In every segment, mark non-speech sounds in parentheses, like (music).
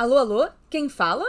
Alô, alô? Quem fala?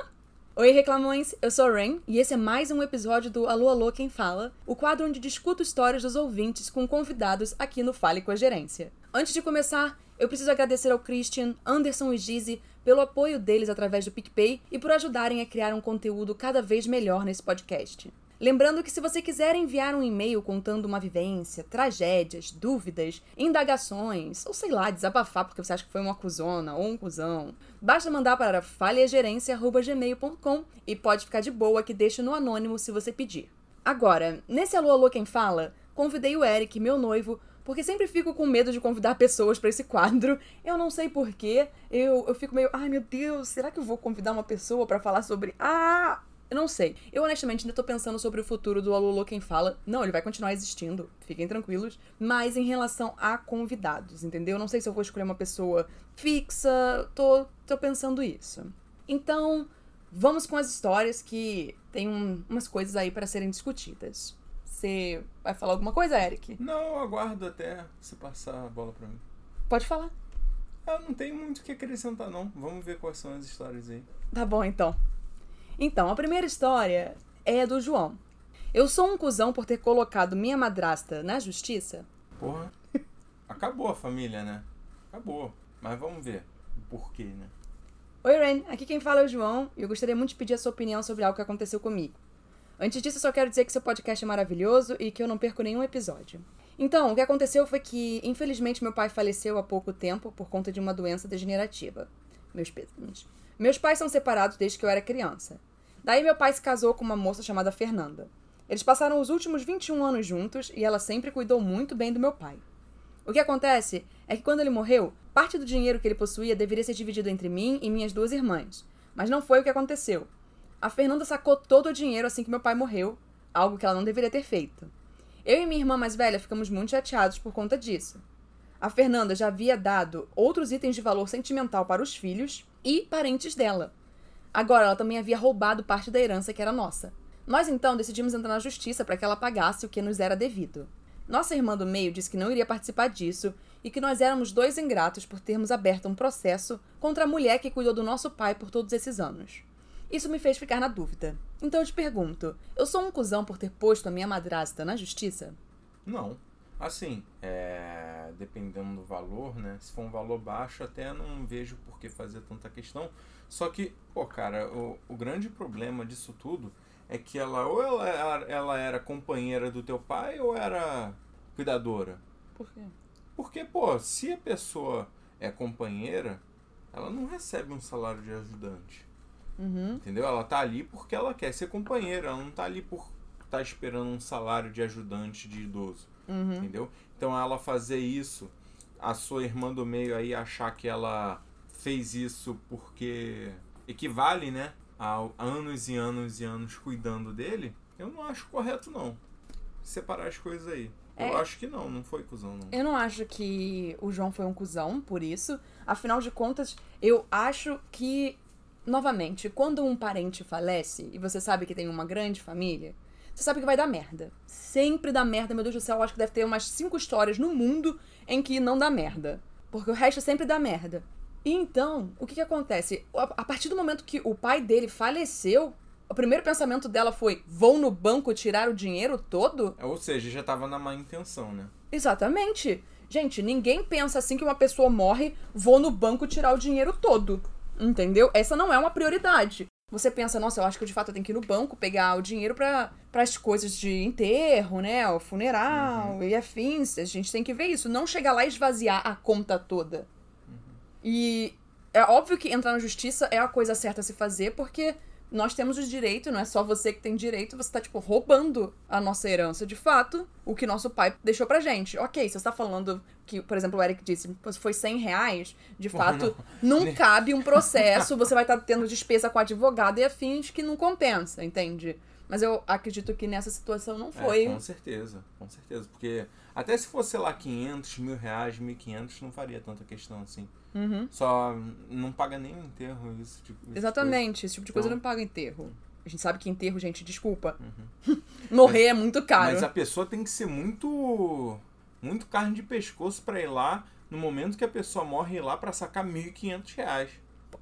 Oi, reclamões! Eu sou a Rain e esse é mais um episódio do Alô, alô? Quem fala? O quadro onde discuto histórias dos ouvintes com convidados aqui no Fale com a Gerência. Antes de começar, eu preciso agradecer ao Christian, Anderson e Gizzy pelo apoio deles através do PicPay e por ajudarem a criar um conteúdo cada vez melhor nesse podcast. Lembrando que se você quiser enviar um e-mail contando uma vivência, tragédias, dúvidas, indagações, ou sei lá, desabafar porque você acha que foi uma cuzona ou um cuzão, basta mandar para falhagerência.gmail.com e pode ficar de boa que deixo no anônimo se você pedir. Agora, nesse Alô Alô Quem Fala, convidei o Eric, meu noivo, porque sempre fico com medo de convidar pessoas para esse quadro. Eu não sei porquê. Eu, eu fico meio, ai meu Deus, será que eu vou convidar uma pessoa para falar sobre. Ah! Eu não sei. Eu honestamente ainda tô pensando sobre o futuro do Alolo Quem Fala. Não, ele vai continuar existindo, fiquem tranquilos. Mas em relação a convidados, entendeu? Eu não sei se eu vou escolher uma pessoa fixa, tô, tô pensando isso. Então, vamos com as histórias que tem um, umas coisas aí para serem discutidas. Você vai falar alguma coisa, Eric? Não, eu aguardo até você passar a bola pra mim. Pode falar. Eu não tenho muito o que acrescentar, não. Vamos ver quais são as histórias aí. Tá bom, então. Então, a primeira história é do João. Eu sou um cuzão por ter colocado minha madrasta na justiça? Porra. Acabou a família, né? Acabou. Mas vamos ver o porquê, né? Oi, Ren. Aqui quem fala é o João e eu gostaria muito de pedir a sua opinião sobre algo que aconteceu comigo. Antes disso, eu só quero dizer que seu podcast é maravilhoso e que eu não perco nenhum episódio. Então, o que aconteceu foi que, infelizmente, meu pai faleceu há pouco tempo por conta de uma doença degenerativa. Meus pêsames. Meus pais são separados desde que eu era criança. Daí meu pai se casou com uma moça chamada Fernanda. Eles passaram os últimos 21 anos juntos e ela sempre cuidou muito bem do meu pai. O que acontece é que quando ele morreu, parte do dinheiro que ele possuía deveria ser dividido entre mim e minhas duas irmãs. Mas não foi o que aconteceu. A Fernanda sacou todo o dinheiro assim que meu pai morreu, algo que ela não deveria ter feito. Eu e minha irmã mais velha ficamos muito chateados por conta disso. A Fernanda já havia dado outros itens de valor sentimental para os filhos e parentes dela. Agora, ela também havia roubado parte da herança que era nossa. Nós então decidimos entrar na justiça para que ela pagasse o que nos era devido. Nossa irmã do meio disse que não iria participar disso e que nós éramos dois ingratos por termos aberto um processo contra a mulher que cuidou do nosso pai por todos esses anos. Isso me fez ficar na dúvida. Então eu te pergunto: eu sou um cuzão por ter posto a minha madrasta na justiça? Não. Assim, é... dependendo do valor, né? Se for um valor baixo, até não vejo por que fazer tanta questão. Só que, pô, cara, o, o grande problema disso tudo é que ela ou ela, ela era companheira do teu pai ou era cuidadora. Por quê? Porque, pô, se a pessoa é companheira, ela não recebe um salário de ajudante. Uhum. Entendeu? Ela tá ali porque ela quer ser companheira, ela não tá ali por estar tá esperando um salário de ajudante de idoso. Uhum. Entendeu? Então ela fazer isso, a sua irmã do meio aí achar que ela fez isso porque equivale, né, a anos e anos e anos cuidando dele, eu não acho correto não. Separar as coisas aí. Eu É. acho que não, não foi cuzão não. Eu não acho que o João foi um cuzão por isso. Afinal de contas, eu acho que, novamente, quando um parente falece e você sabe que tem uma grande família, você sabe que vai dar merda. Sempre dá merda, meu Deus do céu. Eu acho que deve ter umas cinco histórias no mundo em que não dá merda. Porque o resto sempre dá merda. E então, o que, que acontece? A a partir do momento que o pai dele faleceu, o primeiro pensamento dela foi: vou no banco tirar o dinheiro todo? Ou seja, já tava na má intenção, né? Exatamente. Gente, ninguém pensa assim que uma pessoa morre, vou no banco tirar o dinheiro todo. Entendeu? Essa não é uma prioridade. Você pensa, nossa, eu acho que de fato eu tenho que ir no banco pegar o dinheiro para as coisas de enterro, né? O funeral e afins. A gente tem que ver isso. Não chegar lá e esvaziar a conta toda. E é óbvio que entrar na justiça é a coisa certa a se fazer, porque nós temos o direito, não é só você que tem direito, você tá, tipo, roubando a nossa herança de fato, o que nosso pai deixou pra gente. Ok, você está falando que, por exemplo, o Eric disse, "Pô, se foi 100 reais, de fato, não cabe um processo, você vai estar tendo despesa com advogado e afins que não compensa, entende? Mas eu acredito que nessa situação não foi. É, com certeza, com certeza. Porque até se fosse, sei lá, 500, mil reais, 1.500, não faria tanta questão assim. Uhum. Só não paga nem enterro, isso tipo. Exatamente, esse tipo de coisa Então- não paga enterro. A gente sabe que enterro, gente, desculpa. Uhum. (laughs) Morrer é muito caro. Mas a pessoa tem que ser muito. Muito carne de pescoço pra ir lá no momento que a pessoa morre ir lá pra sacar 1.500 reais.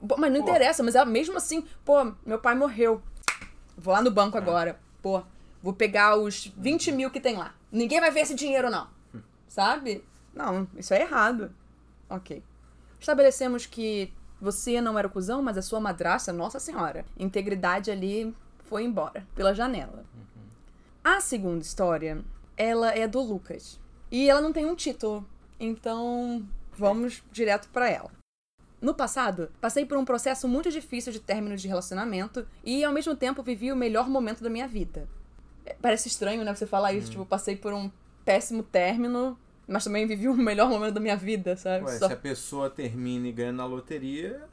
Pô, Mas não Pô. interessa, mas ela mesmo assim, pô, meu pai morreu. Vou lá no banco É. agora. Pô, vou pegar os 20 mil que tem lá. Ninguém vai ver esse dinheiro, não. Sabe? Não, isso é errado. Ok. Estabelecemos que você não era o cuzão, mas a sua madrasta, nossa senhora. Integridade ali foi embora, pela janela. A segunda história, ela é do Lucas. E ela não tem um título. Então, vamos direto pra ela. No passado, passei por um processo muito difícil de término de relacionamento e, ao mesmo tempo, vivi o melhor momento da minha vida. Parece estranho, né? Você falar isso, tipo, passei por um péssimo término, mas também vivi o (laughs) melhor momento da minha vida, sabe? Ué, Só- se a pessoa termina e ganha na loteria,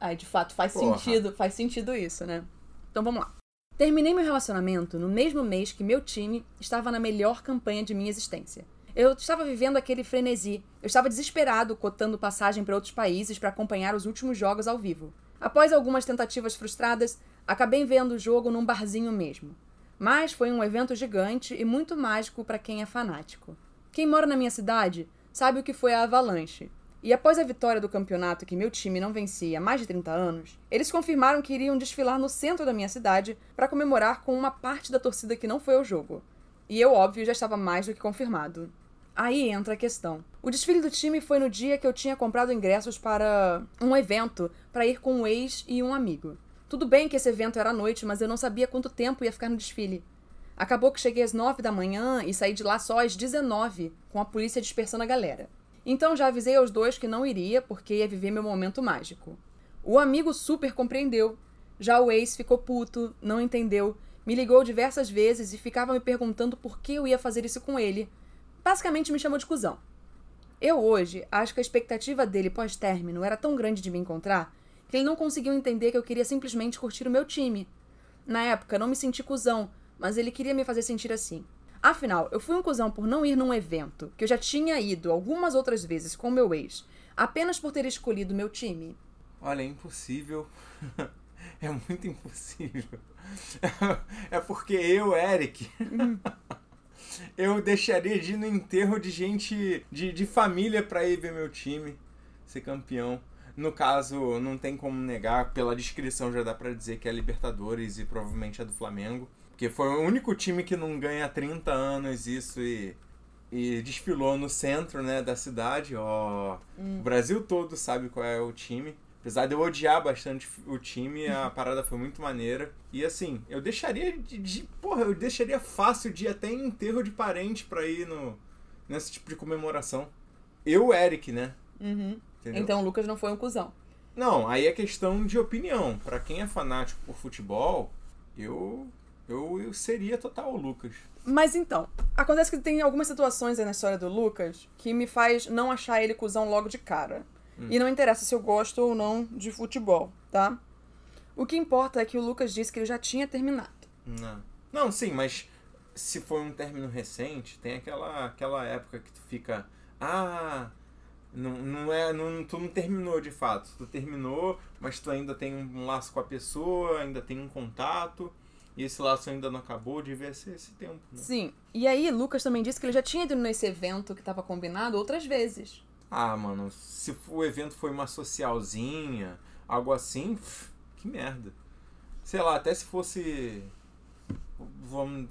Aí, de fato, faz Porra. sentido, faz sentido isso, né? Então vamos lá. Terminei meu relacionamento no mesmo mês que meu time estava na melhor campanha de minha existência. Eu estava vivendo aquele frenesi. Eu estava desesperado, cotando passagem para outros países para acompanhar os últimos jogos ao vivo. Após algumas tentativas frustradas, acabei vendo o jogo num barzinho mesmo. Mas foi um evento gigante e muito mágico para quem é fanático. Quem mora na minha cidade sabe o que foi a Avalanche. E após a vitória do campeonato que meu time não vencia há mais de 30 anos, eles confirmaram que iriam desfilar no centro da minha cidade para comemorar com uma parte da torcida que não foi ao jogo. E eu, óbvio, já estava mais do que confirmado. Aí entra a questão. O desfile do time foi no dia que eu tinha comprado ingressos para um evento para ir com um ex e um amigo. Tudo bem que esse evento era à noite, mas eu não sabia quanto tempo ia ficar no desfile. Acabou que cheguei às 9 da manhã e saí de lá só às 19, com a polícia dispersando a galera. Então já avisei aos dois que não iria porque ia viver meu momento mágico. O amigo super compreendeu. Já o ex ficou puto, não entendeu, me ligou diversas vezes e ficava me perguntando por que eu ia fazer isso com ele. Basicamente me chamou de cuzão. Eu hoje acho que a expectativa dele pós-término era tão grande de me encontrar que ele não conseguiu entender que eu queria simplesmente curtir o meu time. Na época, não me senti cuzão, mas ele queria me fazer sentir assim. Afinal, eu fui um cuzão por não ir num evento que eu já tinha ido algumas outras vezes com meu ex, apenas por ter escolhido meu time. olha, é impossível. (laughs) é muito impossível. (laughs) é porque eu, Eric, (laughs) eu deixaria de ir no enterro de gente de, de família pra ir ver meu time ser campeão. No caso, não tem como negar, pela descrição já dá pra dizer que é Libertadores e provavelmente é do Flamengo. Porque foi o único time que não ganha há 30 anos isso e, e desfilou no centro né, da cidade. Ó, O Brasil todo sabe qual é o time. Apesar de eu odiar bastante o time, a (laughs) parada foi muito maneira. E assim, eu deixaria de, de- Porra, eu deixaria fácil de ir até em enterro de parente pra ir no, nesse tipo de comemoração. Eu, Eric, né? Entendeu? Então o Lucas não foi um cuzão. Não, aí é questão de opinião. Pra quem é fanático por futebol, eu, eu, eu seria total o Lucas. Mas então, acontece que tem algumas situações aí na história do Lucas que me faz não achar ele cuzão logo de cara. E não interessa se eu gosto ou não de futebol, tá? O que importa é que o Lucas disse que ele já tinha terminado. Não. Não, sim, mas se for um término recente, tem aquela, aquela época que tu fica. Ah, não, não é. Não, tu não terminou de fato. Tu terminou, mas tu ainda tem um laço com a pessoa, ainda tem um contato. E esse laço ainda não acabou, devia ser esse tempo, né? Sim. E aí, Lucas também disse que ele já tinha ido nesse evento que estava combinado outras vezes. Ah, mano, se o evento foi uma socialzinha, algo assim, pff, que merda. Sei lá, até se fosse. Vamos.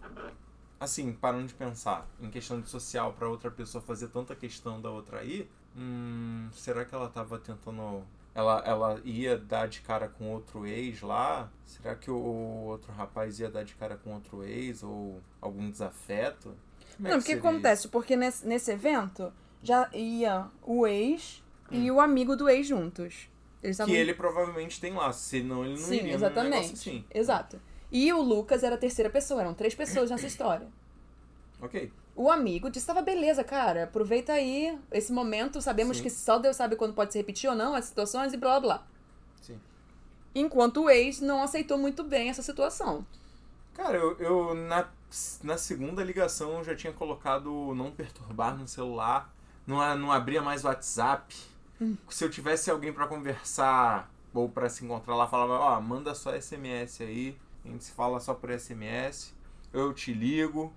Assim, parando de pensar em questão de social pra outra pessoa fazer tanta questão da outra aí, hum, será que ela tava tentando. Ela, ela ia dar de cara com outro ex lá? Será que o outro rapaz ia dar de cara com outro ex? Ou algum desafeto? Como é não, que o que acontece? Porque nesse, nesse evento já ia o ex e o amigo do ex juntos. Eles Que ele provavelmente tem lá, senão ele não Sim, iria exatamente. assim. Exato. E o Lucas era a terceira pessoa, eram três pessoas nessa (coughs) história. Ok. O amigo disse: tava beleza, cara, aproveita aí esse momento, sabemos Sim. que só Deus sabe quando pode se repetir ou não as situações e blá blá blá. Sim. Enquanto o ex não aceitou muito bem essa situação. Cara, eu, eu na, na segunda ligação eu já tinha colocado não perturbar no celular. Não, não abria mais WhatsApp. Se eu tivesse alguém pra conversar ou pra se encontrar lá, falava, ó, manda só SMS aí. A gente se fala só por SMS. Eu te ligo.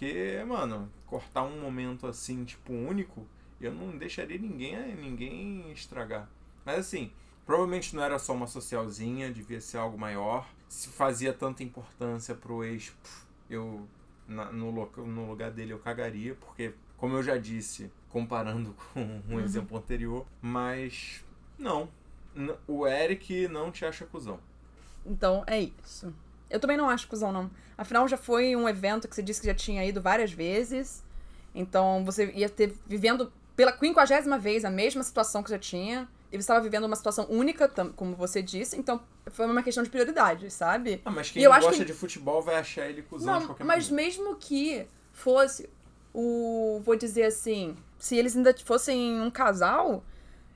Porque, mano, cortar um momento assim, tipo, único, eu não deixaria ninguém, ninguém estragar. Mas assim, Provavelmente não era só uma socialzinha, devia ser algo maior. Se fazia tanta importância pro ex, eu na- no, no lugar dele eu cagaria, porque, como eu já disse, comparando (laughs) com um Uhum. exemplo anterior, mas não. O Eric não te acha cuzão. Então é isso. Eu também não acho cuzão, não. Afinal, já foi um evento que você disse que já tinha ido várias vezes. Então você ia ter vivendo pela quinquagésima vez a mesma situação que já tinha. E você estava vivendo uma situação única, como você disse. Então foi uma questão de prioridade, sabe? Ah, mas quem gosta que- de futebol vai achar ele cuzão de Não, qualquer mas maneira. mesmo que fosse o. Vou dizer assim. Se eles ainda fossem um casal,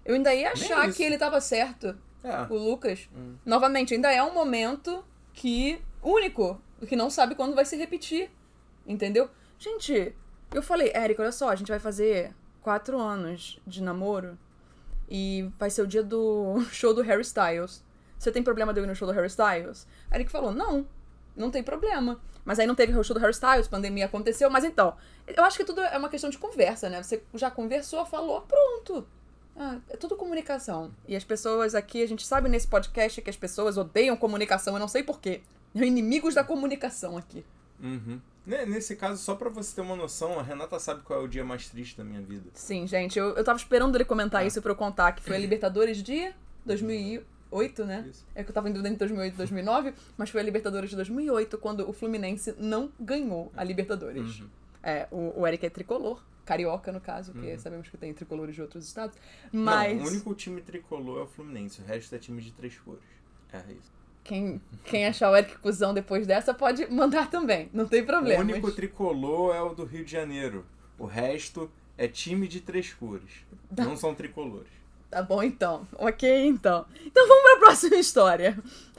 eu ainda ia achar que ele tava certo. É. o Lucas. Hum. Novamente, ainda é um momento que único, que não sabe quando vai se repetir. Entendeu? Gente, eu falei, Érica, olha só, a gente vai fazer quatro anos de namoro e vai ser o dia do (laughs) show do Harry Styles. Você tem problema de eu ir no show do Harry Styles? Eric falou, não, não tem problema. Mas aí não teve o show do Harry Styles, pandemia aconteceu, mas então, eu acho que tudo é uma questão de conversa, né? Você já conversou, falou, pronto. Ah, é tudo comunicação. E as pessoas aqui, a gente sabe nesse podcast que as pessoas odeiam comunicação, eu não sei porquê. Inimigos da comunicação aqui. Uhum. Ne- Nesse caso, só pra você ter uma noção, a Renata sabe qual é o dia mais triste da minha vida. Sim, gente, eu, eu tava esperando ele comentar Ah. isso pra eu contar, que foi a Libertadores de 2008, né? Isso. É que eu tava em dúvida entre 2008 e 2009, mas foi a Libertadores de 2008, quando o Fluminense não ganhou a Libertadores. Uhum. É, o, o Eric é tricolor, carioca no caso, porque Uhum. sabemos que tem tricolores de outros estados. Mas Não, o único time tricolor é o Fluminense, o resto é time de três cores. É isso. quem, quem achar o Eric cuzão depois dessa pode mandar também, não tem problema. O único tricolor é o do Rio de Janeiro. O resto é time de três cores. Não são tricolores. Tá bom então. Ok, então. Então vamos pra próxima história.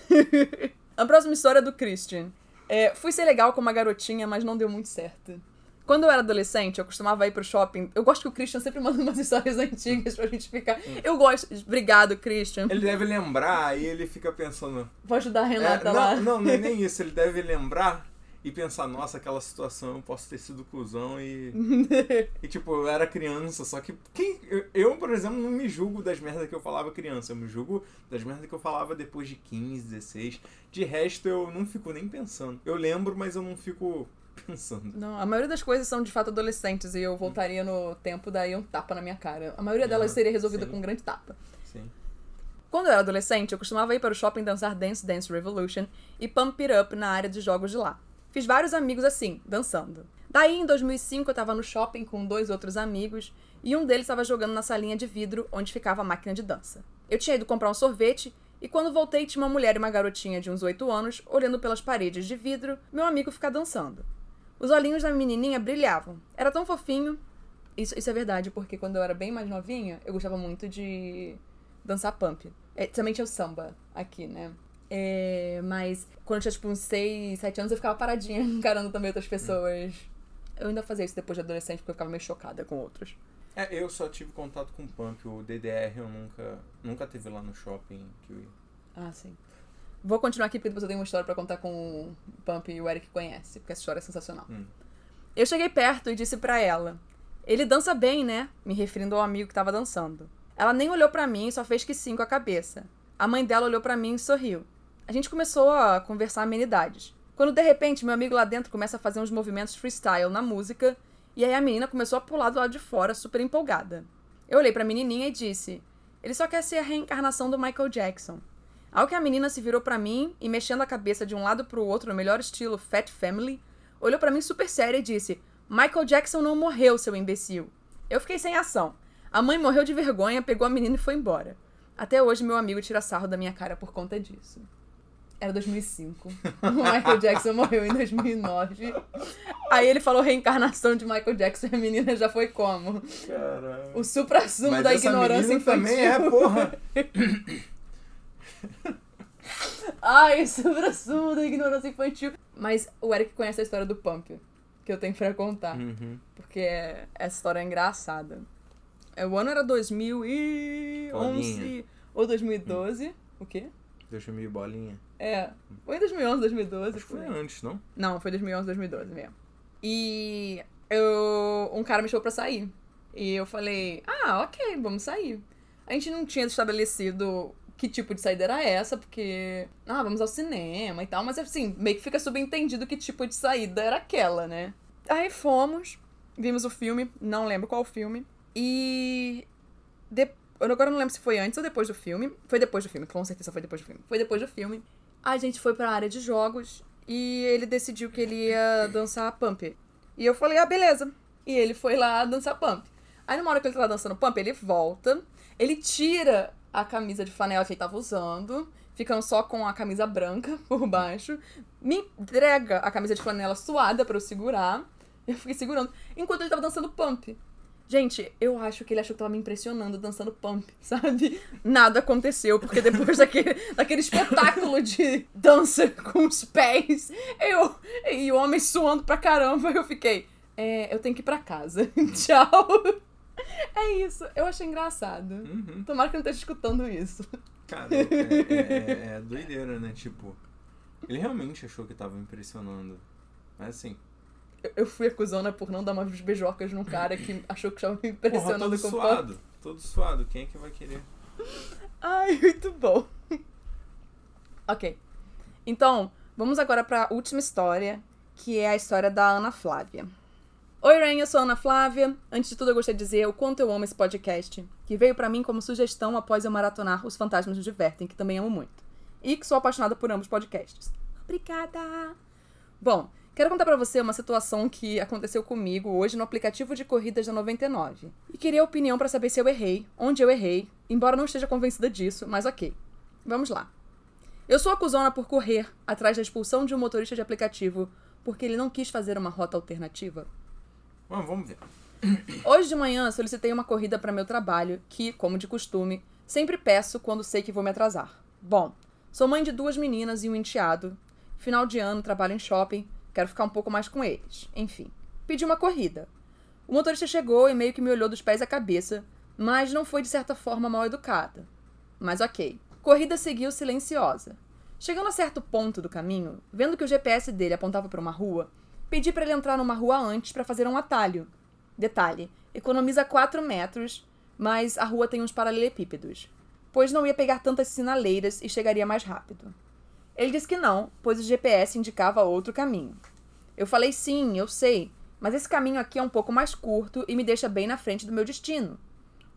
(laughs) a próxima história é do Christian. É, fui ser legal com uma garotinha, mas não deu muito certo. Quando eu era adolescente, eu costumava ir pro shopping. Eu gosto que o Christian sempre (laughs) manda umas histórias antigas pra gente ficar. Eu gosto. Obrigado, Christian. Ele deve lembrar e ele fica pensando. Vou ajudar a É, Renata lá. não, não, não é (laughs) nem isso. Ele deve lembrar e pensar, nossa, aquela situação eu posso ter sido cuzão e. (laughs) E tipo, eu era criança, só que quem, eu, eu, por exemplo, não me julgo das merdas que eu falava criança, eu me julgo das merdas que eu falava depois de 15, 16. De resto, eu não fico nem pensando. Eu lembro, mas eu não fico pensando. Não, a maioria das coisas são de fato adolescentes e eu voltaria no tempo daí um tapa na minha cara. A maioria delas seria resolvida sim. com um grande tapa. Sim. Quando eu era adolescente, eu costumava ir para o shopping dançar Dance Dance Revolution e Pump It Up na área de jogos de lá. Fiz vários amigos assim, dançando. Daí, em 2005, eu tava no shopping com dois outros amigos e um deles estava jogando na salinha de vidro onde ficava a máquina de dança. Eu tinha ido comprar um sorvete e quando voltei tinha uma mulher e uma garotinha de uns 8 anos olhando pelas paredes de vidro meu amigo ficar dançando. Os olhinhos da menininha brilhavam. Era tão fofinho. Isso, isso é verdade, porque quando eu era bem mais novinha, eu gostava muito de dançar pump. É, também tinha o samba aqui, né? É, mas quando eu tinha, tipo, uns 6, 7 anos, eu ficava paradinha (laughs) encarando também outras pessoas. Eu ainda fazia isso depois de adolescente, porque eu ficava meio chocada com outros. É, eu só tive contato com o Pump, o DDR eu nunca, nunca teve lá no shopping que eu ia. Ah, sim. Vou continuar aqui porque depois eu tenho uma história pra contar com o Pump e o Eric conhece, porque essa história é sensacional. Hum. Eu cheguei perto e disse pra ela: Ele dança bem, né? Me referindo ao amigo que tava dançando. Ela nem olhou pra mim e só fez que sim com a cabeça. A mãe dela olhou pra mim e sorriu. A gente começou a conversar amenidades. Quando de repente meu amigo lá dentro começa a fazer uns movimentos freestyle na música, e aí a menina começou a pular do lado de fora, super empolgada. Eu olhei pra menininha e disse: Ele só quer ser a reencarnação do Michael Jackson. Ao que a menina se virou pra mim e mexendo a cabeça de um lado pro outro no melhor estilo Fat Family, olhou pra mim super séria e disse: Michael Jackson não morreu, seu imbecil. Eu fiquei sem ação. A mãe morreu de vergonha, pegou a menina e foi embora. Até hoje meu amigo tira sarro da minha cara por conta disso. Era 2005. O (laughs) Michael Jackson morreu em 2009. Aí ele falou reencarnação de Michael Jackson e a menina já foi como? Caralho. O supra-sumo da ignorância infantil. também é, porra. (laughs) (laughs) Ai, o supra-sumo da ignorância infantil. Mas o Eric conhece a história do Pump, que eu tenho pra contar. Uhum. Porque é- essa história é engraçada. É, O ano era 2011 Bolinha. ou 2012. O quê? 2000 bolinha. É. Foi em 2011, 2012. Acho foi aí. antes, não? Não, foi 2011, 2012 mesmo. E eu, um cara me chamou pra sair. E eu falei, ah, ok, vamos sair. A gente não tinha estabelecido que tipo de saída era essa, porque. Ah, vamos ao cinema e tal, mas assim, meio que fica subentendido que tipo de saída era aquela, né? Aí fomos, vimos o filme, não lembro qual filme, e. De... Agora não lembro se foi antes ou depois do filme. Foi depois do filme, com certeza foi depois do filme. Foi depois do filme. A gente foi pra área de jogos e ele decidiu que ele ia dançar pump. E eu falei, ah, beleza. E ele foi lá dançar pump. Aí numa hora que ele tava dançando pump, ele volta, ele tira a camisa de flanela que ele tava usando, ficando só com a camisa branca (laughs) por baixo, me entrega a camisa de flanela suada para eu segurar. Eu fiquei segurando, enquanto ele tava dançando pump. Gente, eu acho que ele achou que tava me impressionando dançando pump, (laughs) sabe? Nada aconteceu, porque depois daquele, (laughs) daquele espetáculo de dança com os pés, eu e o homem suando pra caramba, eu fiquei, é, eu tenho que ir pra casa. Tchau. É isso, eu achei engraçado. Uhum. Tomara que eu não esteja escutando isso. Cara, é, é, é, é (laughs) doideira, né? Tipo, ele realmente achou que tava me impressionando. Mas assim, eu fui acusona por não dar umas beijocas num cara que (laughs) achou que estava me porra, impressionando todo com suado. Todo suado. Quem é que vai querer? Ai, muito bom. (laughs) ok. Então, vamos agora para a última história, que é a história da Ana Flávia. Oi, Ren, eu sou Ana Flávia. Antes de tudo, eu gostaria de dizer o quanto eu amo esse podcast, que veio para mim como sugestão após eu maratonar Os Fantasmas Nos Divertem, que também amo muito. E que sou apaixonada por ambos podcasts. Obrigada! Bom, Quero contar pra você uma situação que aconteceu comigo hoje no aplicativo de corridas da 99. E queria a opinião para saber se eu errei, onde eu errei, embora não esteja convencida disso, mas ok. Vamos lá. Eu sou acusona por correr atrás da expulsão de um motorista de aplicativo porque ele não quis fazer uma rota alternativa. Bom, vamos ver. Hoje de manhã solicitei uma corrida para meu trabalho, que, como de costume, sempre peço quando sei que vou me atrasar. Bom, sou mãe de duas meninas e um enteado. Final de ano, trabalho em shopping Quero ficar um pouco mais com eles. Enfim, pedi uma corrida. O motorista chegou e meio que me olhou dos pés à cabeça, mas não foi de certa forma mal educada. Mas ok. Corrida seguiu silenciosa. Chegando a certo ponto do caminho, vendo que o GPS dele apontava para uma rua, pedi para ele entrar numa rua antes para fazer um atalho. Detalhe: economiza 4 metros, mas a rua tem uns paralelepípedos, pois não ia pegar tantas sinaleiras e chegaria mais rápido. Ele disse que não, pois o GPS indicava outro caminho. Eu falei sim, eu sei, mas esse caminho aqui é um pouco mais curto e me deixa bem na frente do meu destino.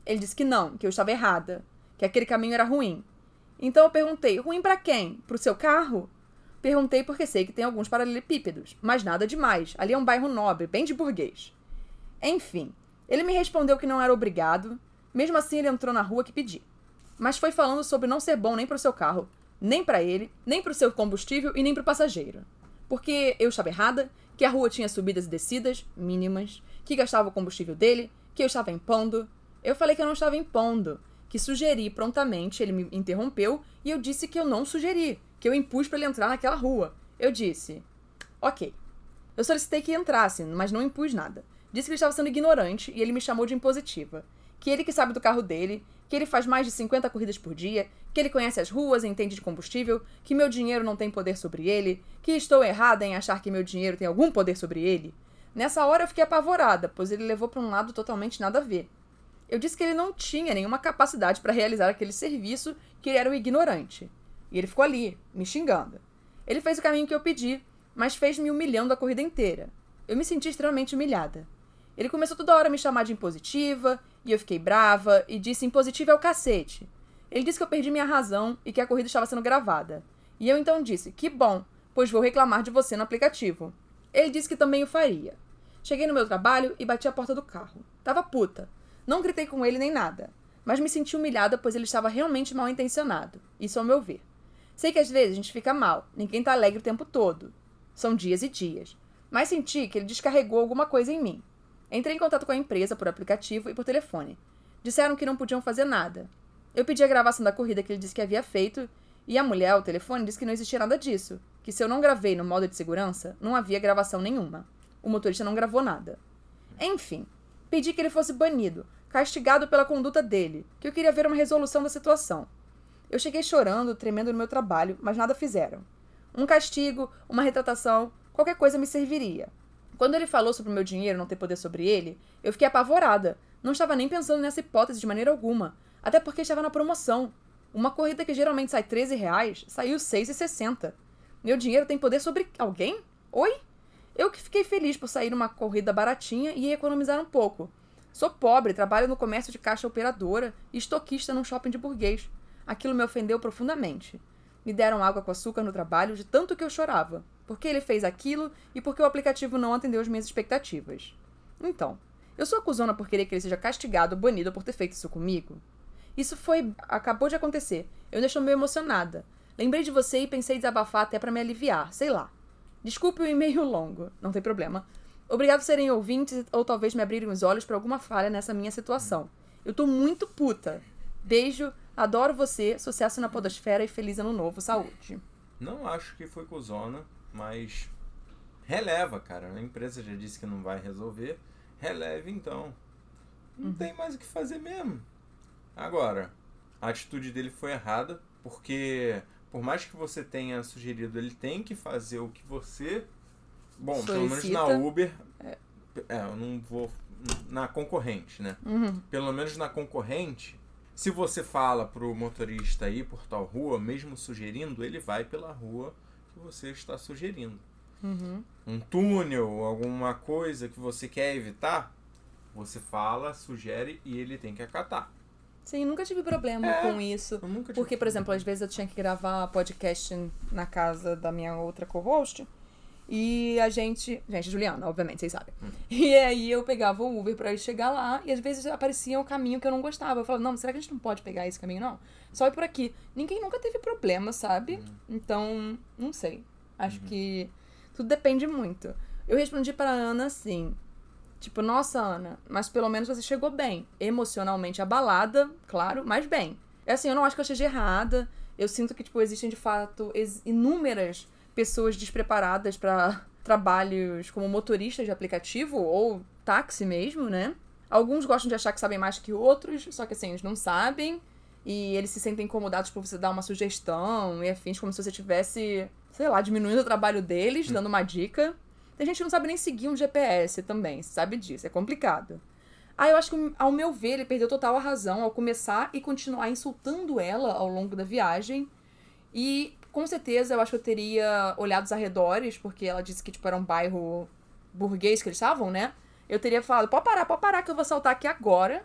Ele disse que não, que eu estava errada, que aquele caminho era ruim. Então eu perguntei: ruim para quem? Para o seu carro? Perguntei porque sei que tem alguns paralelepípedos, mas nada demais. Ali é um bairro nobre, bem de burguês. Enfim, ele me respondeu que não era obrigado. Mesmo assim, ele entrou na rua que pedi. Mas foi falando sobre não ser bom nem para o seu carro, nem para ele, nem para o seu combustível e nem para o passageiro. Porque eu estava errada, que a rua tinha subidas e descidas mínimas, que gastava o combustível dele, que eu estava impondo. Eu falei que eu não estava impondo, que sugeri prontamente, ele me interrompeu e eu disse que eu não sugeri, que eu impus para ele entrar naquela rua. Eu disse: "OK". Eu solicitei que entrasse, mas não impus nada. Disse que ele estava sendo ignorante e ele me chamou de impositiva. Que ele que sabe do carro dele que ele faz mais de 50 corridas por dia, que ele conhece as ruas e entende de combustível, que meu dinheiro não tem poder sobre ele, que estou errada em achar que meu dinheiro tem algum poder sobre ele. Nessa hora eu fiquei apavorada, pois ele levou para um lado totalmente nada a ver. Eu disse que ele não tinha nenhuma capacidade para realizar aquele serviço, que ele era o ignorante. E ele ficou ali, me xingando. Ele fez o caminho que eu pedi, mas fez me humilhando a corrida inteira. Eu me senti extremamente humilhada. Ele começou toda hora a me chamar de impositiva, e eu fiquei brava e disse impositivo é o cacete. Ele disse que eu perdi minha razão e que a corrida estava sendo gravada. E eu então disse: Que bom, pois vou reclamar de você no aplicativo. Ele disse que também o faria. Cheguei no meu trabalho e bati a porta do carro. Tava puta. Não gritei com ele nem nada, mas me senti humilhada pois ele estava realmente mal intencionado. Isso ao meu ver. Sei que às vezes a gente fica mal, ninguém tá alegre o tempo todo. São dias e dias. Mas senti que ele descarregou alguma coisa em mim. Entrei em contato com a empresa por aplicativo e por telefone. Disseram que não podiam fazer nada. Eu pedi a gravação da corrida que ele disse que havia feito, e a mulher ao telefone disse que não existia nada disso, que se eu não gravei no modo de segurança, não havia gravação nenhuma. O motorista não gravou nada. Enfim, pedi que ele fosse banido, castigado pela conduta dele, que eu queria ver uma resolução da situação. Eu cheguei chorando, tremendo no meu trabalho, mas nada fizeram. Um castigo, uma retratação, qualquer coisa me serviria. Quando ele falou sobre o meu dinheiro não ter poder sobre ele, eu fiquei apavorada. Não estava nem pensando nessa hipótese de maneira alguma, até porque estava na promoção. Uma corrida que geralmente sai 13 reais, saiu 6,60. Meu dinheiro tem poder sobre alguém? Oi? Eu que fiquei feliz por sair numa corrida baratinha e economizar um pouco. Sou pobre, trabalho no comércio de caixa operadora e estoquista num shopping de burguês. Aquilo me ofendeu profundamente. Me deram água com açúcar no trabalho de tanto que eu chorava. Porque ele fez aquilo e porque o aplicativo não atendeu as minhas expectativas. Então, eu sou acusona por querer que ele seja castigado ou banido por ter feito isso comigo? Isso foi. acabou de acontecer. Eu deixou meio emocionada. Lembrei de você e pensei em desabafar até para me aliviar, sei lá. Desculpe o e-mail longo, não tem problema. Obrigado por serem ouvintes ou talvez me abrirem os olhos para alguma falha nessa minha situação. Eu tô muito puta. Beijo, adoro você, sucesso na podosfera e feliz ano novo, saúde. Não acho que foi cuzona, mas releva, cara. A empresa já disse que não vai resolver. Releve então. Não uhum. tem mais o que fazer mesmo. Agora, a atitude dele foi errada, porque por mais que você tenha sugerido, ele tem que fazer o que você Bom, Solicita. pelo menos na Uber. É. é, eu não vou. Na concorrente, né? Uhum. Pelo menos na concorrente, se você fala pro motorista ir por tal rua, mesmo sugerindo, ele vai pela rua que você está sugerindo. Uhum. Um túnel, alguma coisa que você quer evitar, você fala, sugere e ele tem que acatar. Sim, nunca tive problema é, com isso. Porque, por exemplo, às vezes eu tinha que gravar podcast na casa da minha outra co-host. E a gente. Gente, Juliana, obviamente, vocês sabem. Hum. (laughs) E aí eu pegava o Uber pra ir chegar lá e às vezes aparecia um caminho que eu não gostava. Eu falava, não, será que a gente não pode pegar esse caminho, não? Só ir por aqui. Ninguém nunca teve problema, sabe? Hum. Então, não sei. Acho hum. que tudo depende muito. Eu respondi pra Ana assim. Tipo, nossa, Ana, mas pelo menos você chegou bem. Emocionalmente abalada, claro, mas bem. É assim, eu não acho que eu esteja errada. Eu sinto que, tipo, existem de fato inúmeras pessoas despreparadas para (laughs) trabalhos como motoristas de aplicativo ou táxi mesmo, né? Alguns gostam de achar que sabem mais que outros, só que assim, eles não sabem. E eles se sentem incomodados por você dar uma sugestão e afins, como se você tivesse, sei lá, diminuindo o trabalho deles, hum. dando uma dica. Tem gente que não sabe nem seguir um GPS também, sabe disso, é complicado. Ah, eu acho que, ao meu ver, ele perdeu total a razão ao começar e continuar insultando ela ao longo da viagem. E com certeza eu acho que eu teria olhado os arredores, porque ela disse que, tipo, era um bairro burguês que eles estavam, né? Eu teria falado, pode parar, pode parar que eu vou saltar aqui agora.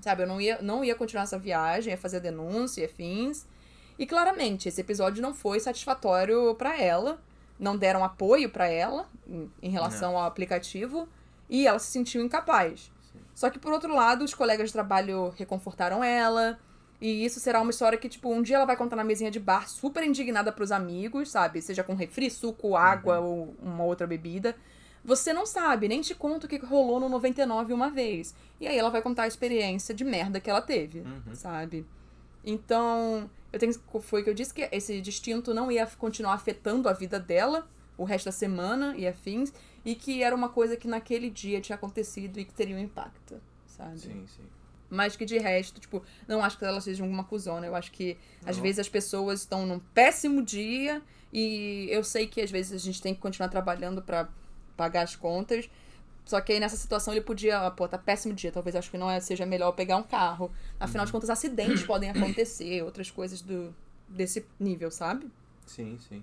Sabe, eu não ia, não ia continuar essa viagem, ia fazer denúncia e afins. E claramente, esse episódio não foi satisfatório para ela. Não deram apoio para ela em, em relação não. ao aplicativo. E ela se sentiu incapaz. Sim. Só que, por outro lado, os colegas de trabalho reconfortaram ela e isso será uma história que, tipo, um dia ela vai contar na mesinha de bar, super indignada pros amigos, sabe? Seja com refri, suco, água uhum. ou uma outra bebida. Você não sabe, nem te conta o que rolou no 99 uma vez. E aí ela vai contar a experiência de merda que ela teve, uhum. sabe? Então, eu tenho, foi que eu disse que esse distinto não ia continuar afetando a vida dela o resto da semana e afins, e que era uma coisa que naquele dia tinha acontecido e que teria um impacto, sabe? Sim, sim. Mas que de resto, tipo, não acho que ela seja uma cuzona. Eu acho que às vezes as pessoas estão num péssimo dia e eu sei que às vezes a gente tem que continuar trabalhando para pagar as contas. Só que aí nessa situação ele podia, pô, tá péssimo dia, talvez acho que não é, seja melhor pegar um carro. Afinal uhum. de contas, acidentes podem acontecer, outras coisas do desse nível, sabe? Sim, sim.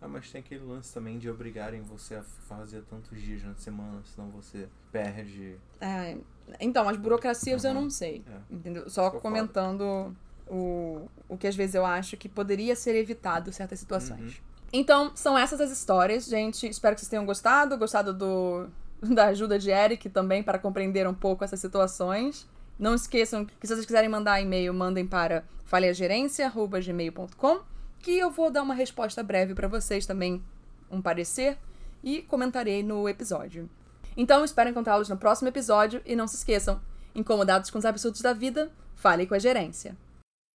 Ah, mas tem aquele lance também de obrigarem você a fazer tantos dias na semana, senão você perde. É, então, as burocracias uhum. eu não sei. É. Entendeu? Só comentando o, o que às vezes eu acho que poderia ser evitado certas situações. Uhum. Então, são essas as histórias, gente. Espero que vocês tenham gostado, gostado do, (laughs) da ajuda de Eric também para compreender um pouco essas situações. Não esqueçam que se vocês quiserem mandar e-mail, mandem para falhagerência.gmail.com que eu vou dar uma resposta breve para vocês também, um parecer, e comentarei no episódio. Então, espero encontrá-los no próximo episódio e não se esqueçam, incomodados com os absurdos da vida, fale com a gerência.